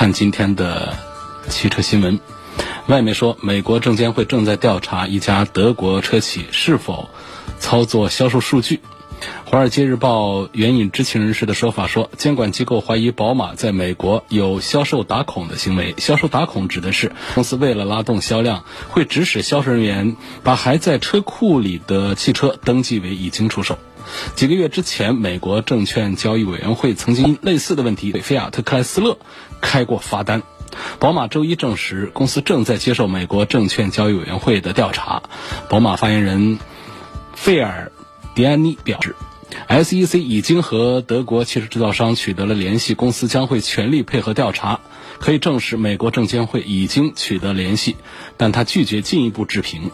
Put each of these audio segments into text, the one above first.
看今天的汽车新闻，外媒说，美国证监会正在调查一家德国车企是否操作销售数据。《华尔街日报》援引知情人士的说法说，监管机构怀疑宝马在美国有销售打孔的行为。销售打孔指的是公司为了拉动销量，会指使销售人员把还在车库里的汽车登记为已经出售。几个月之前，美国证券交易委员会曾经因类似的问题给菲亚特克莱斯勒开过罚单。宝马周一证实，公司正在接受美国证券交易委员会的调查。宝马发言人费尔迪安尼表示，SEC 已经和德国汽车制造商取得了联系，公司将会全力配合调查。可以证实，美国证监会已经取得联系，但他拒绝进一步置评。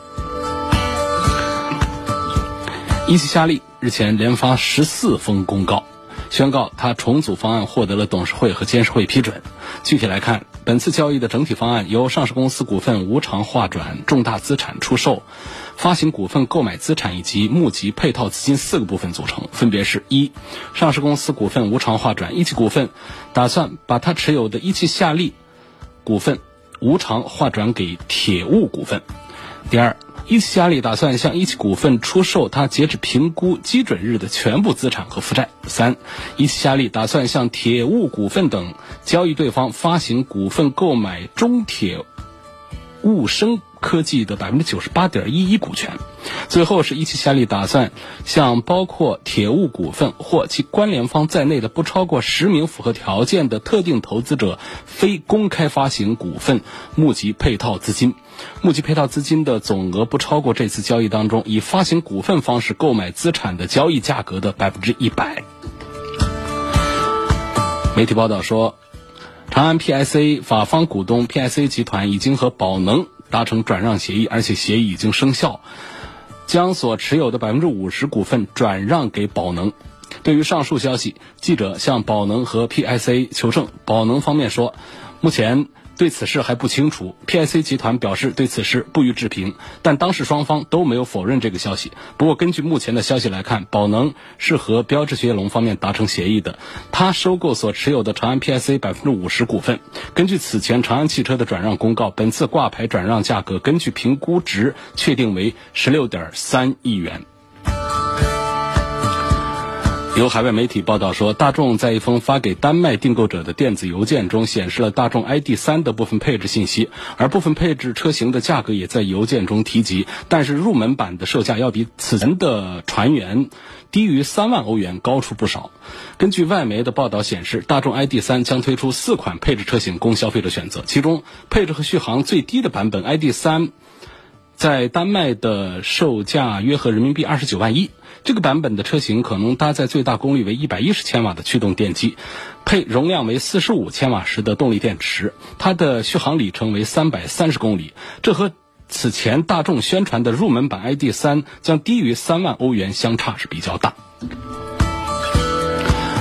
一汽夏利日前连发十四封公告，宣告他重组方案获得了董事会和监事会批准。具体来看，本次交易的整体方案由上市公司股份无偿划转、重大资产出售、发行股份购买资产以及募集配套资金四个部分组成，分别是：一、上市公司股份无偿划转，一汽股份打算把它持有的一汽夏利股份无偿划转给铁物股份；第二。一汽夏利打算向一汽股份出售它截止评估基准日的全部资产和负债。三，一汽夏利打算向铁物股份等交易对方发行股份购买中铁物生科技的百分之九十八点一一股权。最后是一汽夏利打算向包括铁物股份或其关联方在内的不超过十名符合条件的特定投资者非公开发行股份，募集配套资金。募集配套资金的总额不超过这次交易当中以发行股份方式购买资产的交易价格的百分之一百。媒体报道说，长安 PSA 法方股东 PSA 集团已经和宝能达成转让协议，而且协议已经生效，将所持有的百分之五十股份转让给宝能。对于上述消息，记者向宝能和 PSA 求证，宝能方面说，目前。对此事还不清楚，PIC 集团表示对此事不予置评，但当事双方都没有否认这个消息。不过，根据目前的消息来看，宝能是和标致雪铁龙方面达成协议的，他收购所持有的长安 PIC 百分之五十股份。根据此前长安汽车的转让公告，本次挂牌转让价格根据评估值确定为十六点三亿元。有海外媒体报道说，大众在一封发给丹麦订购者的电子邮件中显示了大众 ID.3 的部分配置信息，而部分配置车型的价格也在邮件中提及。但是入门版的售价要比此前的传言低于三万欧元高出不少。根据外媒的报道显示，大众 ID.3 将推出四款配置车型供消费者选择，其中配置和续航最低的版本 ID.3 在丹麦的售价约合人民币二十九万一。这个版本的车型可能搭载最大功率为一百一十千瓦的驱动电机，配容量为四十五千瓦时的动力电池，它的续航里程为三百三十公里，这和此前大众宣传的入门版 ID.3 将低于三万欧元相差是比较大。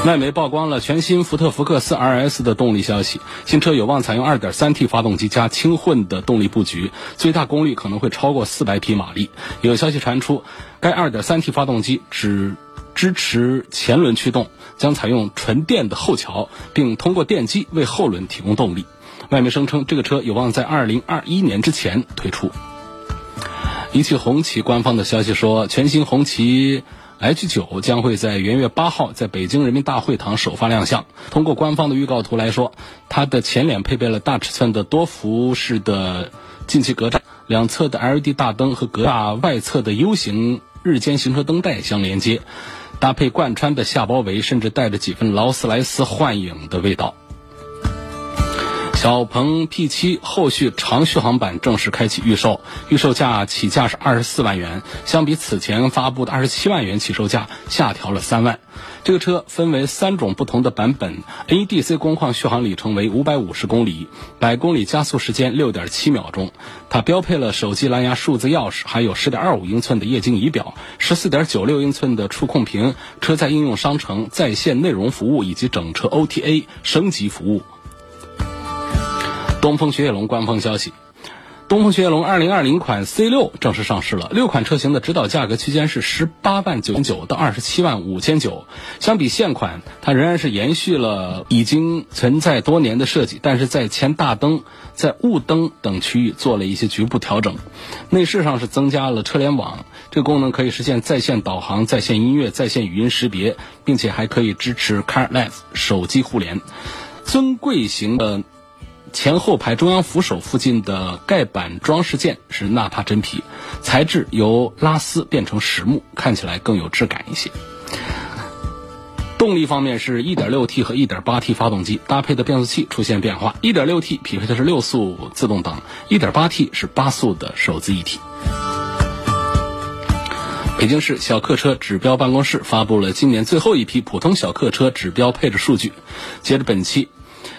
外媒曝光了全新福特福克斯 RS 的动力消息，新车有望采用 2.3T 发动机加轻混的动力布局，最大功率可能会超过400匹马力。有消息传出，该 2.3T 发动机只支持前轮驱动，将采用纯电的后桥，并通过电机为后轮提供动力。外媒声称，这个车有望在2021年之前推出。一汽红旗官方的消息说，全新红旗。H 九将会在元月八号在北京人民大会堂首发亮相。通过官方的预告图来说，它的前脸配备了大尺寸的多辐式的进气格栅，两侧的 LED 大灯和格栅外侧的 U 型日间行车灯带相连接，搭配贯穿的下包围，甚至带着几分劳斯莱斯幻影的味道。小鹏 P7 后续长续航版正式开启预售，预售价起价是二十四万元，相比此前发布的二十七万元起售价下调了三万。这个车分为三种不同的版本，NEDC 工况续航里程为五百五十公里，百公里加速时间六点七秒钟。它标配了手机蓝牙数字钥匙，还有十点二五英寸的液晶仪表，十四点九六英寸的触控屏，车载应用商城在线内容服务以及整车 OTA 升级服务。东风雪铁龙官方消息。东风雪铁龙2020款 C6 正式上市了，六款车型的指导价格区间是十八万九千九到二十七万五千九。相比现款，它仍然是延续了已经存在多年的设计，但是在前大灯、在雾灯等区域做了一些局部调整。内饰上是增加了车联网，这个功能可以实现在线导航、在线音乐、在线语音识别，并且还可以支持 CarLife 手机互联。尊贵型的。前后排中央扶手附近的盖板装饰件是纳帕真皮，材质由拉丝变成实木，看起来更有质感一些。动力方面是 1.6T 和 1.8T 发动机，搭配的变速器出现变化，1.6T 匹配的是六速自动挡，1.8T 是八速的手自一体。北京市小客车指标办公室发布了今年最后一批普通小客车指标配置数据，截至本期。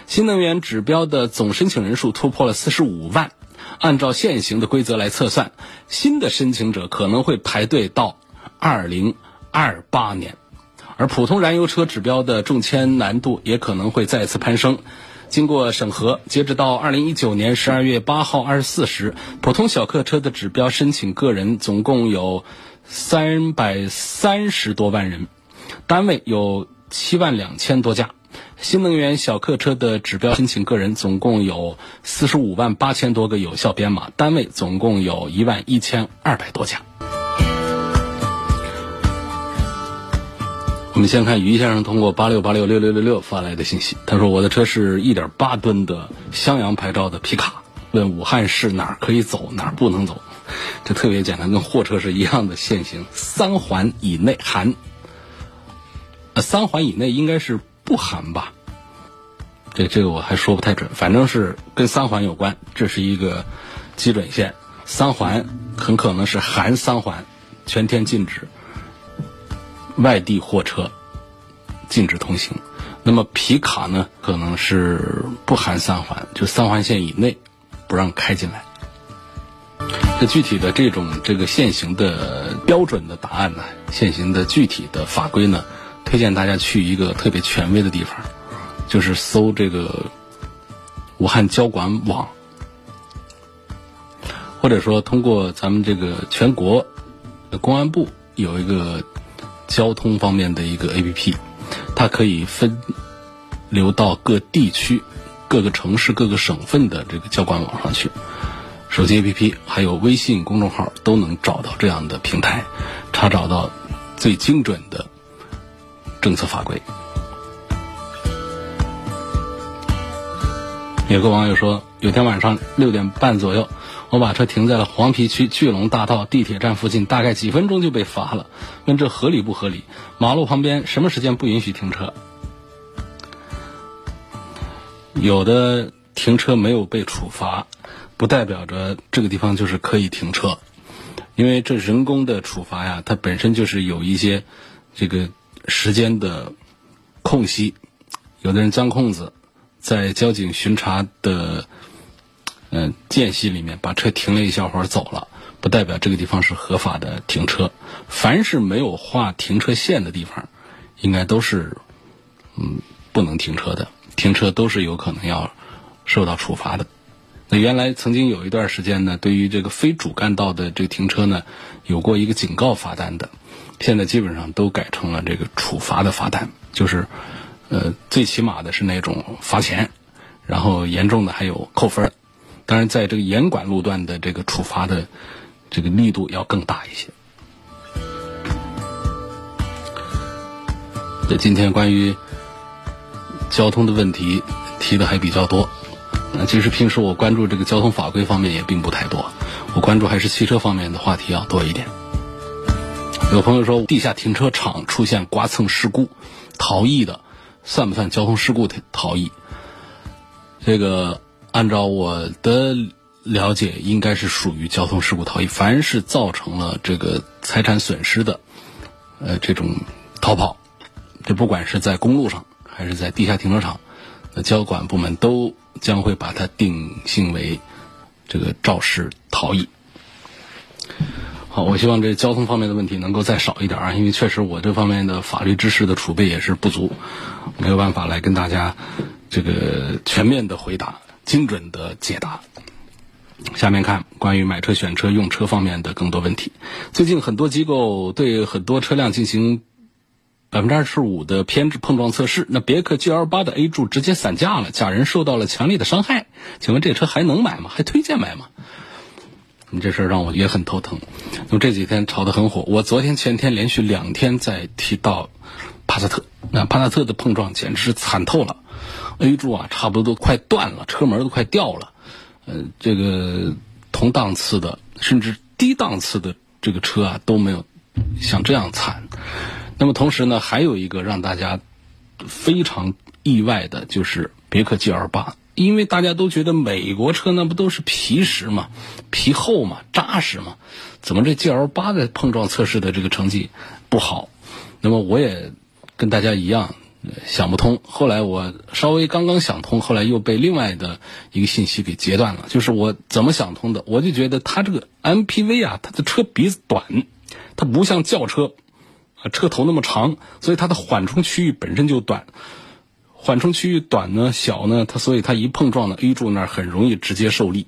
新能源指标的总申请人数突破了四十五万，按照现行的规则来测算，新的申请者可能会排队到二零二八年，而普通燃油车指标的中签难度也可能会再次攀升。经过审核，截止到二零一九年十二月八号二十四时，普通小客车的指标申请个人总共有三百三十多万人，单位有七万两千多家。新能源小客车的指标申请个人总共有四十五万八千多个有效编码，单位总共有一万一千二百多家。我们先看于先生通过八六八六六六六六发来的信息，他说：“我的车是一点八吨的襄阳牌照的皮卡，问武汉市哪儿可以走，哪儿不能走？这特别简单，跟货车是一样的限行，三环以内含。呃，三环以内应该是。”不含吧，这这个我还说不太准，反正是跟三环有关，这是一个基准线。三环很可能是含三环，全天禁止外地货车禁止通行。那么皮卡呢，可能是不含三环，就三环线以内不让开进来。这具体的这种这个现行的标准的答案呢，现行的具体的法规呢？推荐大家去一个特别权威的地方，就是搜这个武汉交管网，或者说通过咱们这个全国公安部有一个交通方面的一个 APP，它可以分流到各地区、各个城市、各个省份的这个交管网上去。手机 APP 还有微信公众号都能找到这样的平台，查找到最精准的。政策法规。有个网友说，有天晚上六点半左右，我把车停在了黄陂区巨龙大道地铁站附近，大概几分钟就被罚了。问这合理不合理？马路旁边什么时间不允许停车？有的停车没有被处罚，不代表着这个地方就是可以停车，因为这人工的处罚呀，它本身就是有一些这个。时间的空隙，有的人钻空子，在交警巡查的嗯间隙里面把车停了一小会儿走了，不代表这个地方是合法的停车。凡是没有画停车线的地方，应该都是嗯不能停车的，停车都是有可能要受到处罚的。那原来曾经有一段时间呢，对于这个非主干道的这个停车呢，有过一个警告罚单的。现在基本上都改成了这个处罚的罚单，就是，呃，最起码的是那种罚钱，然后严重的还有扣分当然，在这个严管路段的这个处罚的这个力度要更大一些。这今天关于交通的问题提的还比较多。那其实平时我关注这个交通法规方面也并不太多，我关注还是汽车方面的话题要多一点。有朋友说，地下停车场出现刮蹭事故，逃逸的，算不算交通事故的逃逸？这个按照我的了解，应该是属于交通事故逃逸。凡是造成了这个财产损失的，呃，这种逃跑，这不管是在公路上还是在地下停车场，那交管部门都将会把它定性为这个肇事逃逸。好，我希望这交通方面的问题能够再少一点啊，因为确实我这方面的法律知识的储备也是不足，没有办法来跟大家这个全面的回答、精准的解答。下面看关于买车、选车、用车方面的更多问题。最近很多机构对很多车辆进行百分之二十五的偏置碰撞测试，那别克 GL 八的 A 柱直接散架了，假人受到了强烈的伤害。请问这车还能买吗？还推荐买吗？你这事儿让我也很头疼。那么这几天炒得很火，我昨天前天连续两天在提到帕萨特，那帕萨特的碰撞简直是惨透了，A 柱啊差不多都快断了，车门都快掉了。呃，这个同档次的甚至低档次的这个车啊都没有像这样惨。那么同时呢，还有一个让大家非常意外的就是别克 GL 八。因为大家都觉得美国车那不都是皮实嘛，皮厚嘛，扎实嘛，怎么这 G L 八的碰撞测试的这个成绩不好？那么我也跟大家一样想不通。后来我稍微刚刚想通，后来又被另外的一个信息给截断了。就是我怎么想通的？我就觉得它这个 M P V 啊，它的车鼻子短，它不像轿车车头那么长，所以它的缓冲区域本身就短。缓冲区域短呢，小呢，它所以它一碰撞呢，A 柱那儿很容易直接受力。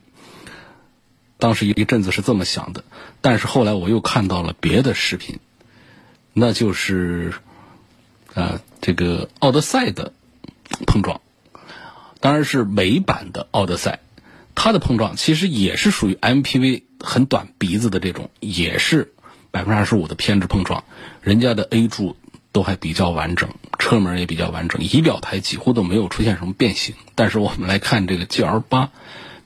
当时一一阵子是这么想的，但是后来我又看到了别的视频，那就是啊，这个奥德赛的碰撞，当然是美版的奥德赛，它的碰撞其实也是属于 MPV 很短鼻子的这种，也是百分之二十五的偏置碰撞，人家的 A 柱。都还比较完整，车门也比较完整，仪表台几乎都没有出现什么变形。但是我们来看这个 G L 八，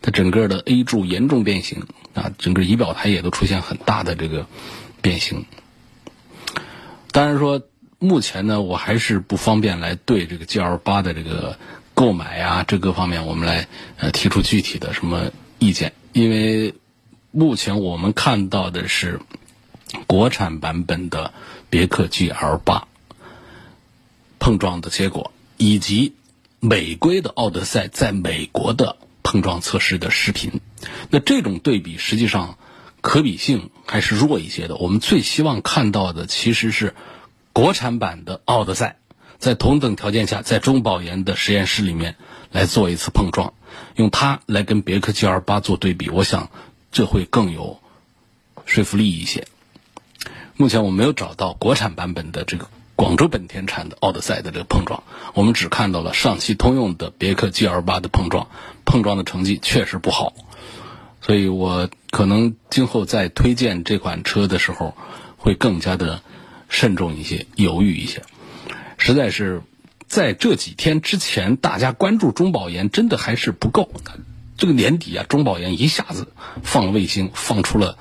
它整个的 A 柱严重变形啊，整个仪表台也都出现很大的这个变形。当然说，目前呢，我还是不方便来对这个 G L 八的这个购买啊，这各方面我们来呃提出具体的什么意见，因为目前我们看到的是国产版本的别克 G L 八。碰撞的结果，以及美规的奥德赛在美国的碰撞测试的视频，那这种对比实际上可比性还是弱一些的。我们最希望看到的其实是国产版的奥德赛在同等条件下，在中保研的实验室里面来做一次碰撞，用它来跟别克 GL 八做对比，我想这会更有说服力一些。目前我没有找到国产版本的这个。广州本田产的奥德赛的这个碰撞，我们只看到了上汽通用的别克 GL 八的碰撞，碰撞的成绩确实不好，所以我可能今后在推荐这款车的时候，会更加的慎重一些，犹豫一些。实在是在这几天之前，大家关注中保研真的还是不够。这个年底啊，中保研一下子放卫星，放出了。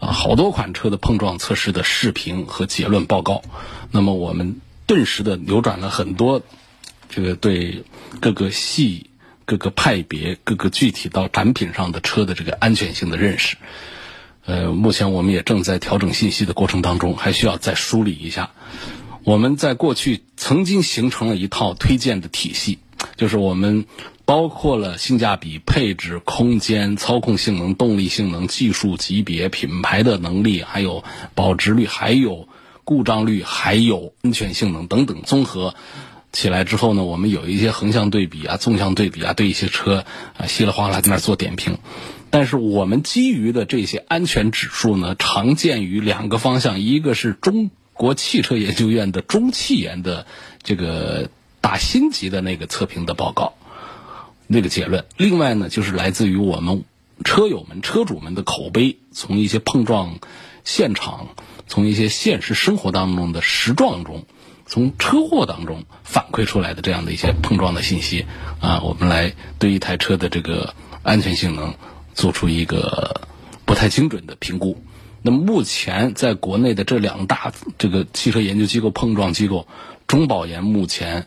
啊，好多款车的碰撞测试的视频和结论报告，那么我们顿时的扭转了很多这个对各个系、各个派别、各个具体到展品上的车的这个安全性的认识。呃，目前我们也正在调整信息的过程当中，还需要再梳理一下。我们在过去曾经形成了一套推荐的体系，就是我们。包括了性价比、配置、空间、操控性能、动力性能、技术级别、品牌的能力，还有保值率，还有故障率，还有安全性能等等，综合起来之后呢，我们有一些横向对比啊、纵向对比啊，对一些车啊稀里哗啦在那做点评。但是我们基于的这些安全指数呢，常见于两个方向，一个是中国汽车研究院的中汽研的这个打星级的那个测评的报告。那个结论，另外呢，就是来自于我们车友们、车主们的口碑，从一些碰撞现场，从一些现实生活当中的实撞中，从车祸当中反馈出来的这样的一些碰撞的信息啊，我们来对一台车的这个安全性能做出一个不太精准的评估。那么目前在国内的这两大这个汽车研究机构、碰撞机构，中保研目前。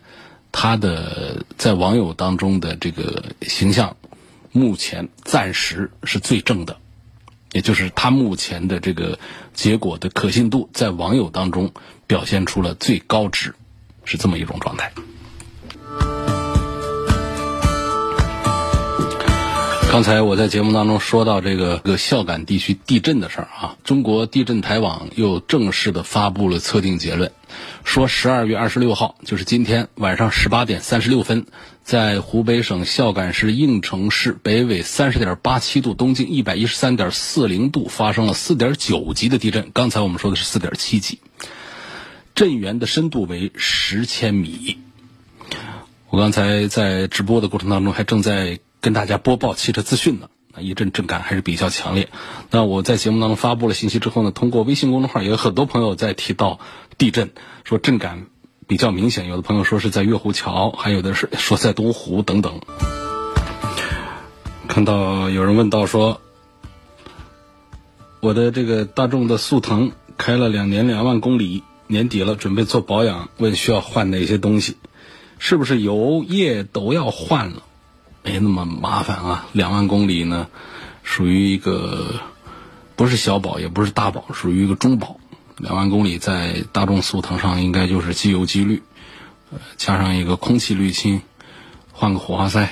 他的在网友当中的这个形象，目前暂时是最正的，也就是它目前的这个结果的可信度，在网友当中表现出了最高值，是这么一种状态。刚才我在节目当中说到这个个孝感地区地震的事儿啊，中国地震台网又正式的发布了测定结论，说十二月二十六号，就是今天晚上十八点三十六分，在湖北省孝感市应城市北纬三十点八七度、东经一百一十三点四零度发生了四点九级的地震。刚才我们说的是四点七级，震源的深度为十千米。我刚才在直播的过程当中还正在。跟大家播报汽车资讯呢，一阵震感还是比较强烈。那我在节目当中发布了信息之后呢，通过微信公众号，也有很多朋友在提到地震，说震感比较明显。有的朋友说是在月湖桥，还有的是说在东湖等等。看到有人问到说，我的这个大众的速腾开了两年两万公里，年底了准备做保养，问需要换哪些东西？是不是油液都要换了？没那么麻烦啊，两万公里呢，属于一个不是小保也不是大保，属于一个中保。两万公里在大众速腾上应该就是机油机滤，呃，加上一个空气滤清，换个火花塞，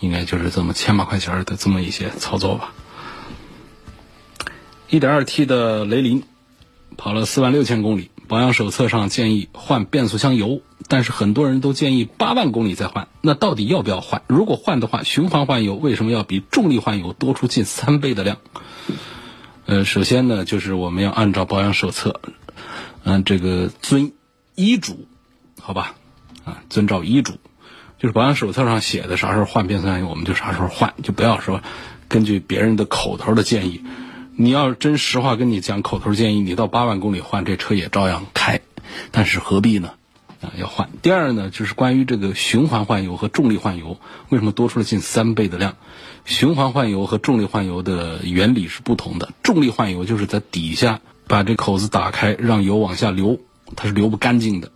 应该就是这么千把块钱的这么一些操作吧。一点二 T 的雷凌跑了四万六千公里。保养手册上建议换变速箱油，但是很多人都建议八万公里再换。那到底要不要换？如果换的话，循环换油为什么要比重力换油多出近三倍的量？呃，首先呢，就是我们要按照保养手册，嗯，这个遵医嘱，好吧？啊，遵照医嘱，就是保养手册上写的啥时候换变速箱油，我们就啥时候换，就不要说根据别人的口头的建议。你要真实话跟你讲，口头建议你到八万公里换这车也照样开，但是何必呢？啊，要换。第二呢，就是关于这个循环换油和重力换油，为什么多出了近三倍的量？循环换油和重力换油的原理是不同的。重力换油就是在底下把这口子打开，让油往下流，它是流不干净的。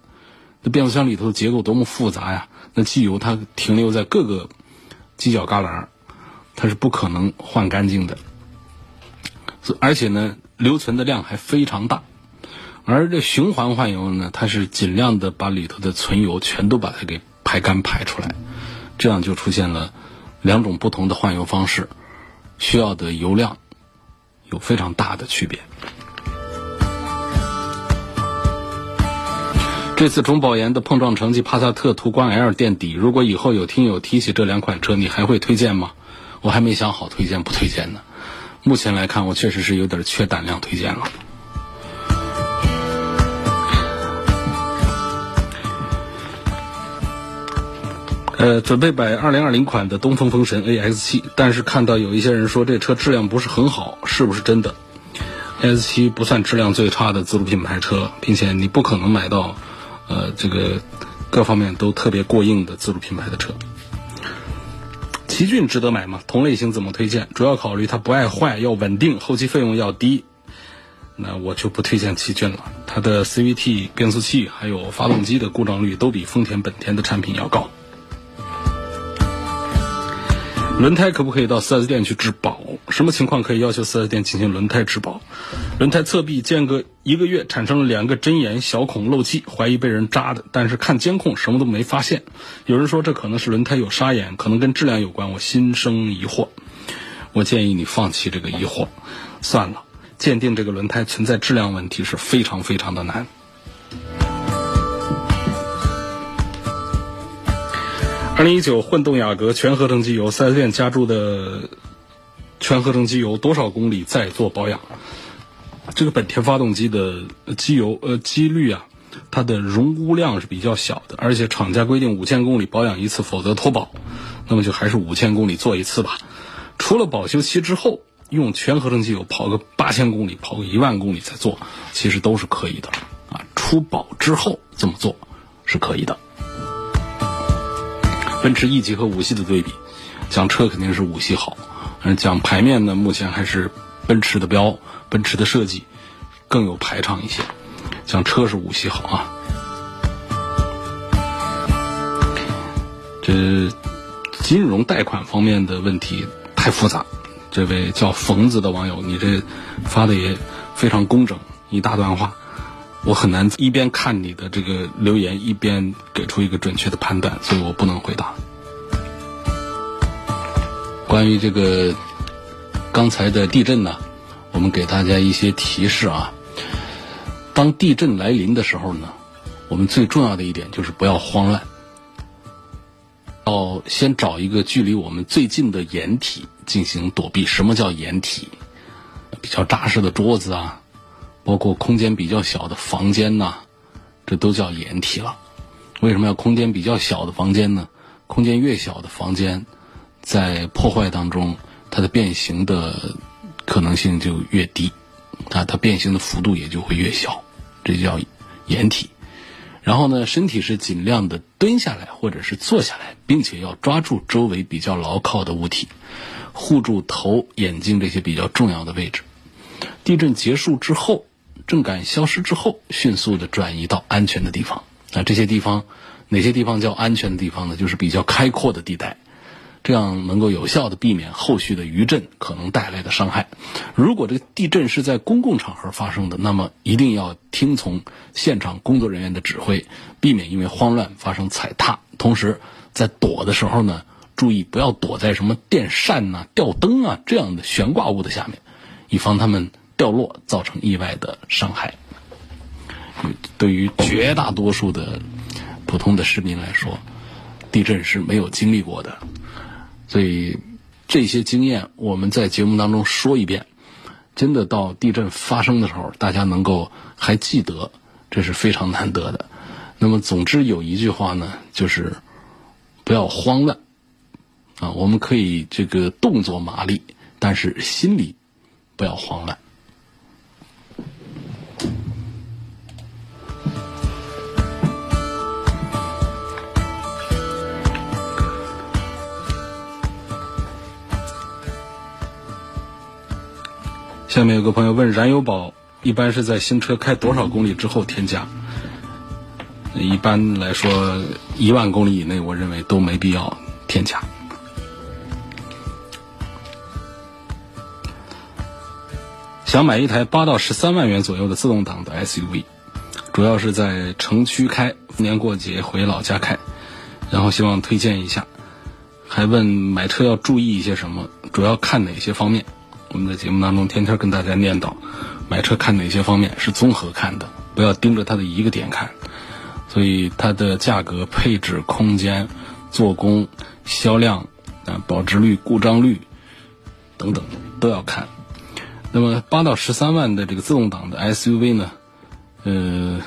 那变速箱里头的结构多么复杂呀？那机油它停留在各个犄角旮旯，它是不可能换干净的。而且呢，留存的量还非常大，而这循环换油呢，它是尽量的把里头的存油全都把它给排干排出来，这样就出现了两种不同的换油方式，需要的油量有非常大的区别。这次中保研的碰撞成绩，帕萨特、途观 L 垫底。如果以后有听友提起这两款车，你还会推荐吗？我还没想好推荐不推荐呢。目前来看，我确实是有点缺胆量推荐了。呃，准备买二零二零款的东风风神 A X 七，但是看到有一些人说这车质量不是很好，是不是真的？A X 七不算质量最差的自主品牌车，并且你不可能买到，呃，这个各方面都特别过硬的自主品牌的车。奇骏值得买吗？同类型怎么推荐？主要考虑它不爱坏，要稳定，后期费用要低。那我就不推荐奇骏了。它的 CVT 变速器还有发动机的故障率都比丰田、本田的产品要高。轮胎可不可以到 4S 店去质保？什么情况可以要求 4S 店进行轮胎质保？轮胎侧壁间隔一个月产生了两个针眼小孔漏气，怀疑被人扎的，但是看监控什么都没发现。有人说这可能是轮胎有沙眼，可能跟质量有关，我心生疑惑。我建议你放弃这个疑惑，算了。鉴定这个轮胎存在质量问题是非常非常的难。二零一九混动雅阁全合成机油，四 S 店加注的全合成机油多少公里再做保养？这个本田发动机的机油呃机滤啊，它的容污量是比较小的，而且厂家规定五千公里保养一次，否则脱保。那么就还是五千公里做一次吧。除了保修期之后用全合成机油跑个八千公里，跑个一万公里再做，其实都是可以的啊。出保之后这么做是可以的。奔驰 E 级和五系的对比，讲车肯定是五系好，而，讲排面呢，目前还是奔驰的标，奔驰的设计更有排场一些，讲车是五系好啊。这金融贷款方面的问题太复杂。这位叫冯子的网友，你这发的也非常工整，一大段话，我很难一边看你的这个留言，一边给出一个准确的判断，所以我不能回答。关于这个刚才的地震呢，我们给大家一些提示啊。当地震来临的时候呢，我们最重要的一点就是不要慌乱，要先找一个距离我们最近的掩体进行躲避。什么叫掩体？比较扎实的桌子啊，包括空间比较小的房间呐，这都叫掩体了。为什么要空间比较小的房间呢？空间越小的房间，在破坏当中，它的变形的可能性就越低，啊，它变形的幅度也就会越小。这就叫掩体，然后呢，身体是尽量的蹲下来或者是坐下来，并且要抓住周围比较牢靠的物体，护住头、眼睛这些比较重要的位置。地震结束之后，震感消失之后，迅速的转移到安全的地方。那，这些地方哪些地方叫安全的地方呢？就是比较开阔的地带。这样能够有效的避免后续的余震可能带来的伤害。如果这个地震是在公共场合发生的，那么一定要听从现场工作人员的指挥，避免因为慌乱发生踩踏。同时，在躲的时候呢，注意不要躲在什么电扇呐、吊灯啊这样的悬挂物的下面，以防他们掉落造成意外的伤害。对于绝大多数的普通的市民来说，地震是没有经历过的。所以，这些经验我们在节目当中说一遍，真的到地震发生的时候，大家能够还记得，这是非常难得的。那么，总之有一句话呢，就是不要慌乱啊！我们可以这个动作麻利，但是心里不要慌乱。下面有个朋友问：燃油宝一般是在新车开多少公里之后添加？一般来说，一万公里以内，我认为都没必要添加。想买一台八到十三万元左右的自动挡的 SUV，主要是在城区开，逢年过节回老家开，然后希望推荐一下。还问买车要注意一些什么？主要看哪些方面？我们在节目当中天天跟大家念叨，买车看哪些方面是综合看的，不要盯着它的一个点看。所以它的价格、配置、空间、做工、销量啊、保值率、故障率等等都要看。那么八到十三万的这个自动挡的 SUV 呢，呃，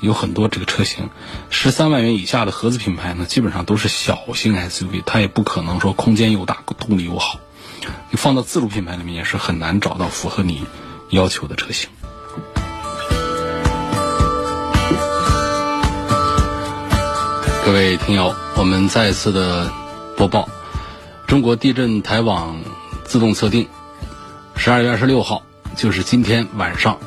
有很多这个车型。十三万元以下的合资品牌呢，基本上都是小型 SUV，它也不可能说空间又大、动力又好。你放到自主品牌里面也是很难找到符合你要求的车型。各位听友，我们再次的播报：中国地震台网自动测定，十二月二十六号，就是今天晚上，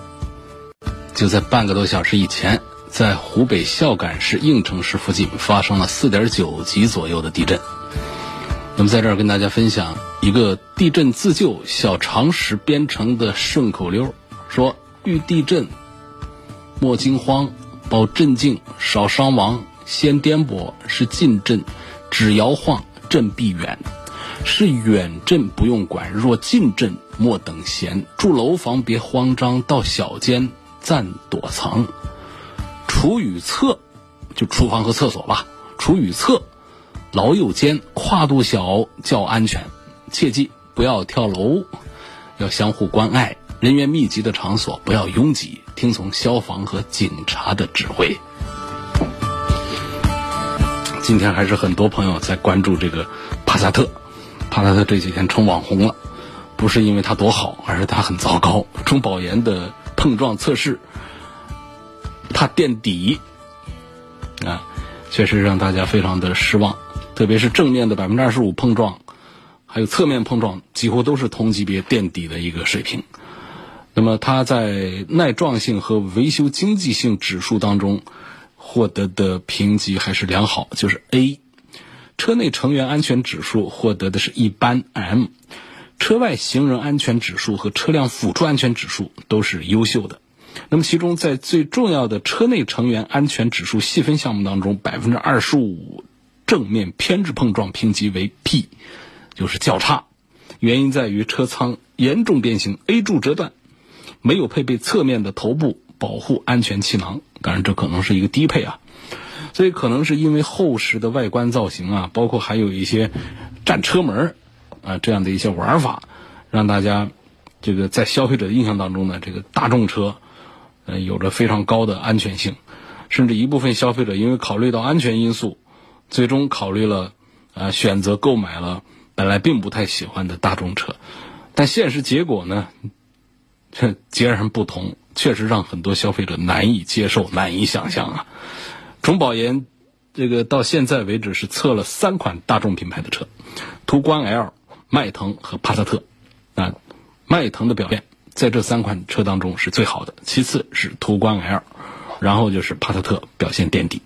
就在半个多小时以前，在湖北孝感市应城市附近发生了四点九级左右的地震。那么在这儿跟大家分享一个地震自救小常识编成的顺口溜，说遇地震莫惊慌，保镇静，少伤亡。先颠簸是近震，只摇晃震必远。是远震不用管，若近震莫等闲。住楼房别慌张，到小间暂躲藏。厨与厕，就厨房和厕所吧。厨与厕。牢右间，跨度小较安全，切记不要跳楼，要相互关爱。人员密集的场所不要拥挤，听从消防和警察的指挥。今天还是很多朋友在关注这个帕萨特，帕萨特这几天成网红了，不是因为它多好，而是它很糟糕。中保研的碰撞测试，它垫底啊，确实让大家非常的失望。特别是正面的百分之二十五碰撞，还有侧面碰撞，几乎都是同级别垫底的一个水平。那么它在耐撞性和维修经济性指数当中获得的评级还是良好，就是 A。车内成员安全指数获得的是一般 M，车外行人安全指数和车辆辅助安全指数都是优秀的。那么其中在最重要的车内成员安全指数细分项目当中，百分之二十五正面偏置碰撞评级为 P，就是较差。原因在于车舱严重变形，A 柱折断，没有配备侧面的头部保护安全气囊。当然，这可能是一个低配啊。所以可能是因为厚实的外观造型啊，包括还有一些占车门啊这样的一些玩法，让大家这个在消费者的印象当中呢，这个大众车呃有着非常高的安全性，甚至一部分消费者因为考虑到安全因素，最终考虑了啊选择购买了本来并不太喜欢的大众车，但现实结果呢，这 截然不同，确实让很多消费者难以接受、难以想象啊。中保研这个到现在为止是测了三款大众品牌的车，途观 L、迈腾和帕萨特。啊，迈腾的表现在这三款车当中是最好的，其次是途观 L，然后就是帕萨特表现垫底。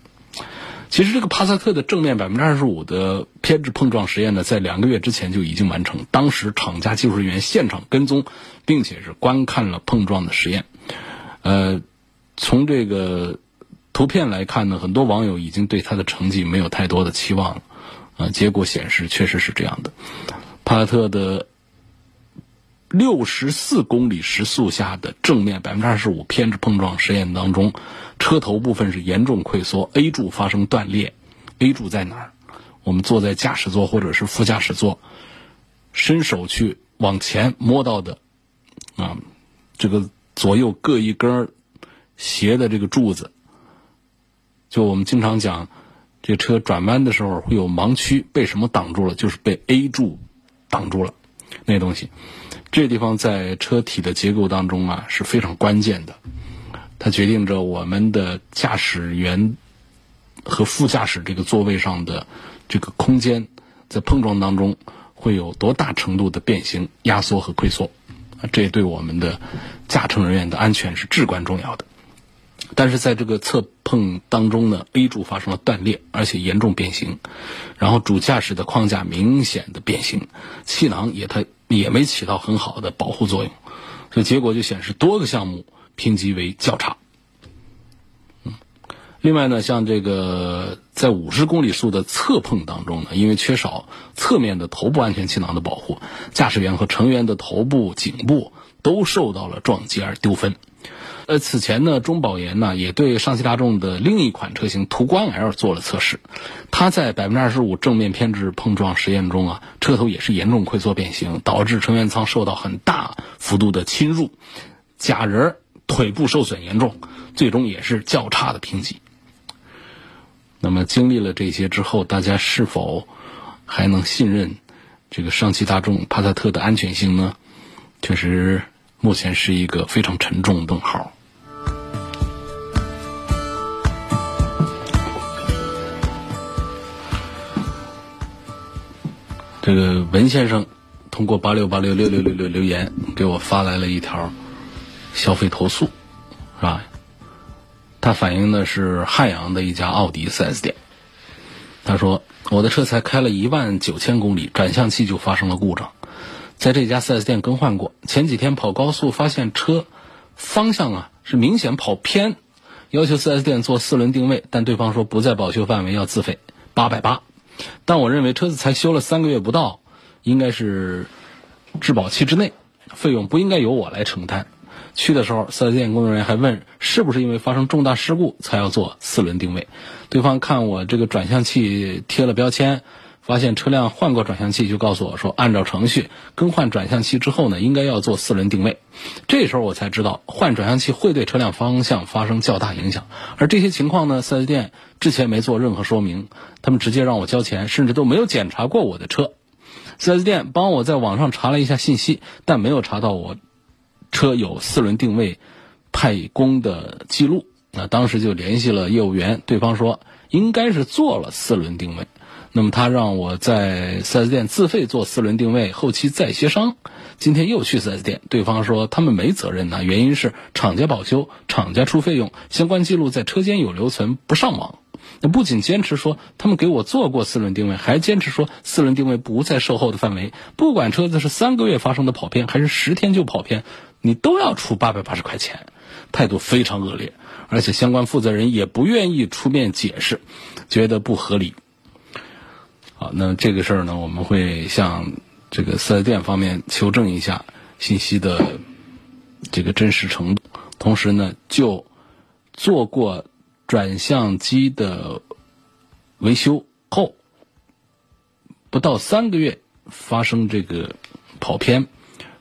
其实这个帕萨特的正面百分之二十五的偏置碰撞实验呢，在两个月之前就已经完成，当时厂家技术人员现场跟踪，并且是观看了碰撞的实验。呃，从这个。图片来看呢，很多网友已经对他的成绩没有太多的期望了，啊，结果显示确实是这样的。帕萨特的六十四公里时速下的正面百分之二十五偏置碰撞实验当中，车头部分是严重溃缩，A 柱发生断裂。A 柱在哪儿？我们坐在驾驶座或者是副驾驶座，伸手去往前摸到的，啊，这个左右各一根斜的这个柱子。就我们经常讲，这车转弯的时候会有盲区，被什么挡住了？就是被 A 柱挡住了，那东西。这地方在车体的结构当中啊是非常关键的，它决定着我们的驾驶员和副驾驶这个座位上的这个空间在碰撞当中会有多大程度的变形、压缩和溃缩。这对我们的驾乘人员的安全是至关重要的。但是在这个侧碰当中呢，A 柱发生了断裂，而且严重变形，然后主驾驶的框架明显的变形，气囊也它也没起到很好的保护作用，所以结果就显示多个项目评级为较差。嗯，另外呢，像这个在五十公里速的侧碰当中呢，因为缺少侧面的头部安全气囊的保护，驾驶员和成员的头部、颈部都受到了撞击而丢分。呃，此前呢，中保研呢也对上汽大众的另一款车型途观 L 做了测试，它在百分之二十五正面偏置碰撞实验中啊，车头也是严重溃缩变形，导致成员舱受到很大幅度的侵入，假人腿部受损严重，最终也是较差的评级。那么经历了这些之后，大家是否还能信任这个上汽大众帕萨特的安全性呢？确实。目前是一个非常沉重的问号。这个文先生通过八六八六六六六六留言给我发来了一条消费投诉，是吧？他反映的是汉阳的一家奥迪 4S 店。他说：“我的车才开了一万九千公里，转向器就发生了故障。”在这家 4S 店更换过，前几天跑高速发现车方向啊是明显跑偏，要求 4S 店做四轮定位，但对方说不在保修范围，要自费八百八。但我认为车子才修了三个月不到，应该是质保期之内，费用不应该由我来承担。去的时候，4S 店工作人员还问是不是因为发生重大事故才要做四轮定位，对方看我这个转向器贴了标签。发现车辆换过转向器，就告诉我说，按照程序更换转向器之后呢，应该要做四轮定位。这时候我才知道，换转向器会对车辆方向发生较大影响。而这些情况呢，4S 店之前没做任何说明，他们直接让我交钱，甚至都没有检查过我的车。4S 店帮我在网上查了一下信息，但没有查到我车有四轮定位派工的记录。那当时就联系了业务员，对方说应该是做了四轮定位。那么他让我在 4S 店自费做四轮定位，后期再协商。今天又去 4S 店，对方说他们没责任呢，原因是厂家保修，厂家出费用，相关记录在车间有留存，不上网。那不仅坚持说他们给我做过四轮定位，还坚持说四轮定位不在售后的范围。不管车子是三个月发生的跑偏，还是十天就跑偏，你都要出八百八十块钱，态度非常恶劣。而且相关负责人也不愿意出面解释，觉得不合理。好，那这个事儿呢，我们会向这个四 S 店方面求证一下信息的这个真实程度，同时呢，就做过转向机的维修后不到三个月发生这个跑偏，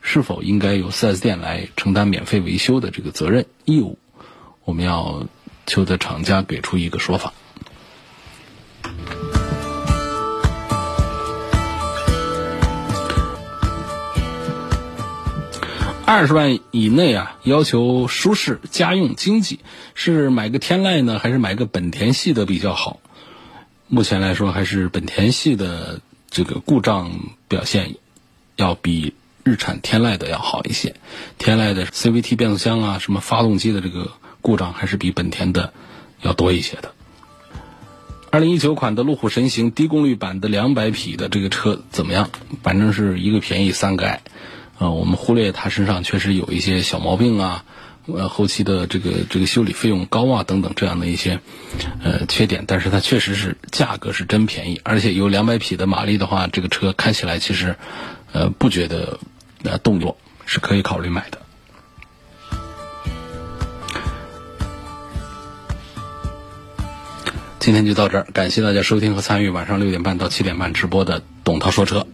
是否应该由四 S 店来承担免费维修的这个责任义务？我们要求得厂家给出一个说法。二十万以内啊，要求舒适、家用、经济，是买个天籁呢，还是买个本田系的比较好？目前来说，还是本田系的这个故障表现要比日产天籁的要好一些。天籁的 CVT 变速箱啊，什么发动机的这个。故障还是比本田的要多一些的。二零一九款的路虎神行低功率版的两百匹的这个车怎么样？反正是一个便宜三个爱。啊，我们忽略它身上确实有一些小毛病啊，呃，后期的这个这个修理费用高啊等等这样的一些呃缺点，但是它确实是价格是真便宜，而且有两百匹的马力的话，这个车开起来其实呃不觉得呃动作是可以考虑买的。今天就到这儿，感谢大家收听和参与晚上六点半到七点半直播的董涛说车。